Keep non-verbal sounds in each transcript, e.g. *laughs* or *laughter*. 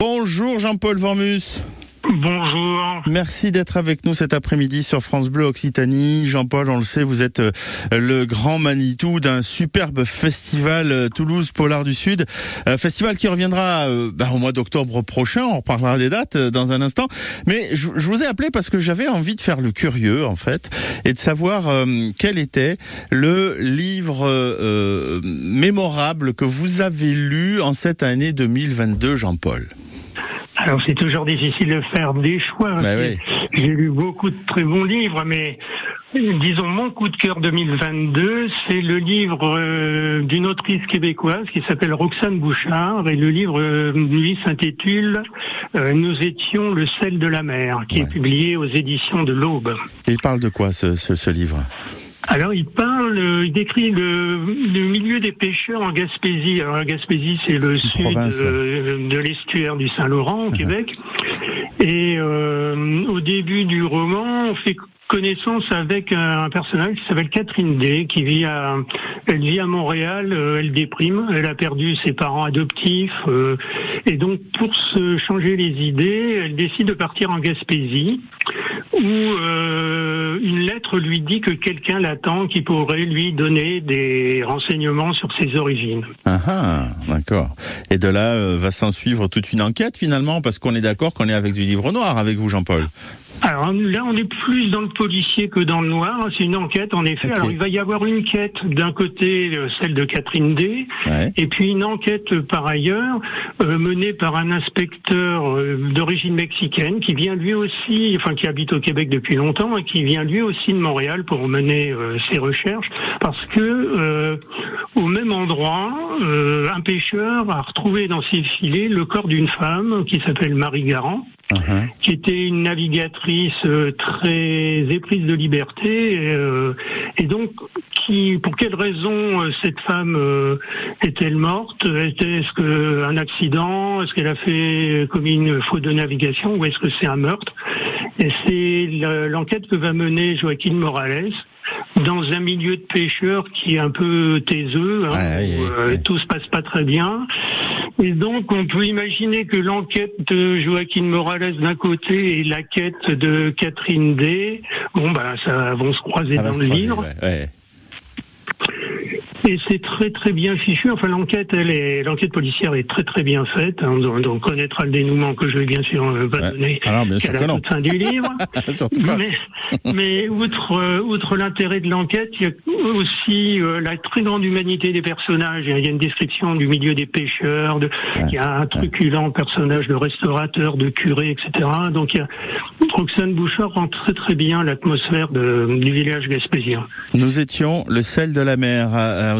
Bonjour Jean-Paul Vormus. Bonjour. Merci d'être avec nous cet après-midi sur France Bleu Occitanie. Jean-Paul, on le sait, vous êtes euh, le grand Manitou d'un superbe festival euh, Toulouse Polar du Sud. Euh, festival qui reviendra bah, au mois d'octobre prochain. On reparlera des dates dans un instant. Mais je, vous ai appelé parce que j'avais envie de faire le curieux, en fait, et de savoir quel était le livre mémorable que vous avez lu en cette année 2022, Jean-Paul. Alors c'est toujours difficile de faire des choix. Bah J'ai lu beaucoup de très bons livres, mais disons mon coup de cœur 2022, c'est le livre euh, d'une autrice québécoise qui s'appelle Roxane Bouchard et le livre euh, lui s'intitule euh, Nous étions le sel de la mer, qui est publié aux éditions de l'Aube. Il parle de quoi ce, ce, ce livre? Alors il parle, il décrit le, milieu des pêcheurs en Gaspésie. Alors la Gaspésie, c'est le sud de, l'estuaire du Saint-Laurent au Québec. Et euh, au début du roman, on fait connaissance avec un, personnage qui s'appelle Catherine D, qui vit à, elle vit à Montréal, euh, elle déprime, elle a perdu ses parents adoptifs, euh, et donc pour se changer les idées, elle décide de partir en Gaspésie, où euh, une lettre lui dit que quelqu'un l'attend qui pourrait lui donner des renseignements sur ses origines. Ah, ah d'accord. Et de là va s'en suivre toute une enquête finalement, parce qu'on est d'accord qu'on est avec du livre noir avec vous, Jean-Paul. Alors là, on est plus dans le policier que dans le noir. C'est une enquête, en effet. Alors il va y avoir une quête d'un côté, euh, celle de Catherine D, et puis une enquête euh, par ailleurs euh, menée par un inspecteur d'origine mexicaine qui vient lui aussi, enfin qui habite au Québec depuis longtemps, et qui vient lui aussi de Montréal pour mener ses recherches, parce que au même endroit, un pêcheur a retrouvé dans ses filets le corps d'une femme qui s'appelle Marie Garand. Uh-huh. qui était une navigatrice euh, très éprise de liberté, et, euh, et donc qui, pour quelle raison euh, cette femme est-elle morte? Est-ce que un accident? Est-ce qu'elle a fait commis une faute de navigation? Ou est-ce que c'est un meurtre? Et c'est l'enquête que va mener Joaquin Morales dans un milieu de pêcheurs qui est un peu taiseux, hein, où tout se passe pas très bien. Et donc, on peut imaginer que l'enquête de Joaquin Morales d'un côté et la quête de Catherine D, bon, bah, ça vont se croiser dans le livre. C'est très très bien fichu. Enfin, l'enquête, elle est, l'enquête policière est très très bien faite. Hein. Donc, on connaîtra le dénouement que je vais bien sûr euh, pas donner Alors, bien sûr à la fin du livre. *laughs* mais, mais outre euh, outre l'intérêt de l'enquête, il y a aussi euh, la très grande humanité des personnages. Il y a une description du milieu des pêcheurs. De, Il y a un truculent personnage de restaurateur, de curé, etc. Donc, il y a, Roxane Bouchard rend très très bien l'atmosphère du village gaspésien. Nous étions le sel de la mer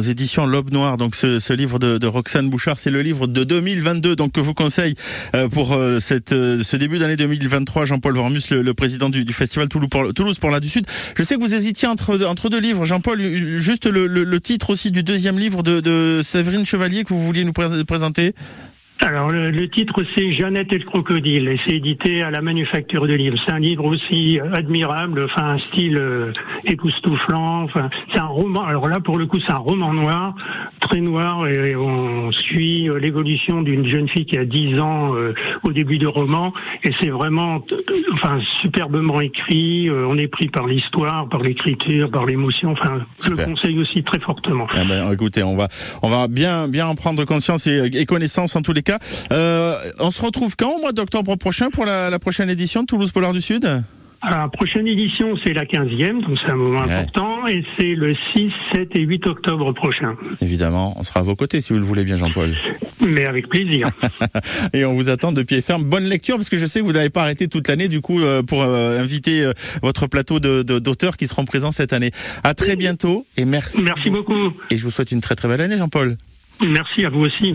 éditions L'Aube Noire. Donc ce, livre de, Roxane Bouchard, c'est le livre de 2022 donc que vous conseille euh, pour euh, cette, euh, ce début d'année 2023. Jean-Paul Vormus, le, président du, festival Toulouse pour, Toulouse pour la du Sud. Je sais que vous hésitiez entre, entre deux livres. Jean-Paul, juste le, titre aussi du deuxième livre de, de Séverine Chevalier que vous vouliez nous présenter? Alors le, titre c'est Jeannette et le crocodile et c'est édité à la Manufacture de livres. C'est un livre aussi admirable, enfin un style euh, époustouflant. Enfin c'est un roman. Alors là pour le coup c'est un roman noir, très noir et, on suit euh, l'évolution d'une jeune fille qui a 10 ans euh, au début du roman et c'est vraiment enfin superbement écrit. on est pris par l'histoire, par l'écriture, par l'émotion. Enfin je le conseille aussi très fortement. Eh ben, écoutez on va on va bien bien en prendre conscience et, et connaissance en tous les cas. Euh, on se retrouve quand au mois d'octobre prochain pour la, prochaine édition de Toulouse Polar du Sud? Alors, la prochaine édition, c'est la 15e, donc c'est un moment important, et c'est le 6, 7 et 8 octobre prochain. Évidemment, on sera à vos côtés si vous le voulez bien, Jean-Paul. Mais avec plaisir. *laughs* et on vous attend de pied ferme. Bonne lecture, parce que je sais que vous n'avez pas arrêté toute l'année, du coup, euh, pour euh, inviter votre plateau d'auteurs qui seront présents cette année. À très bientôt, et merci. Merci beaucoup. Et je vous souhaite une très très belle année, Jean-Paul. Merci à vous aussi.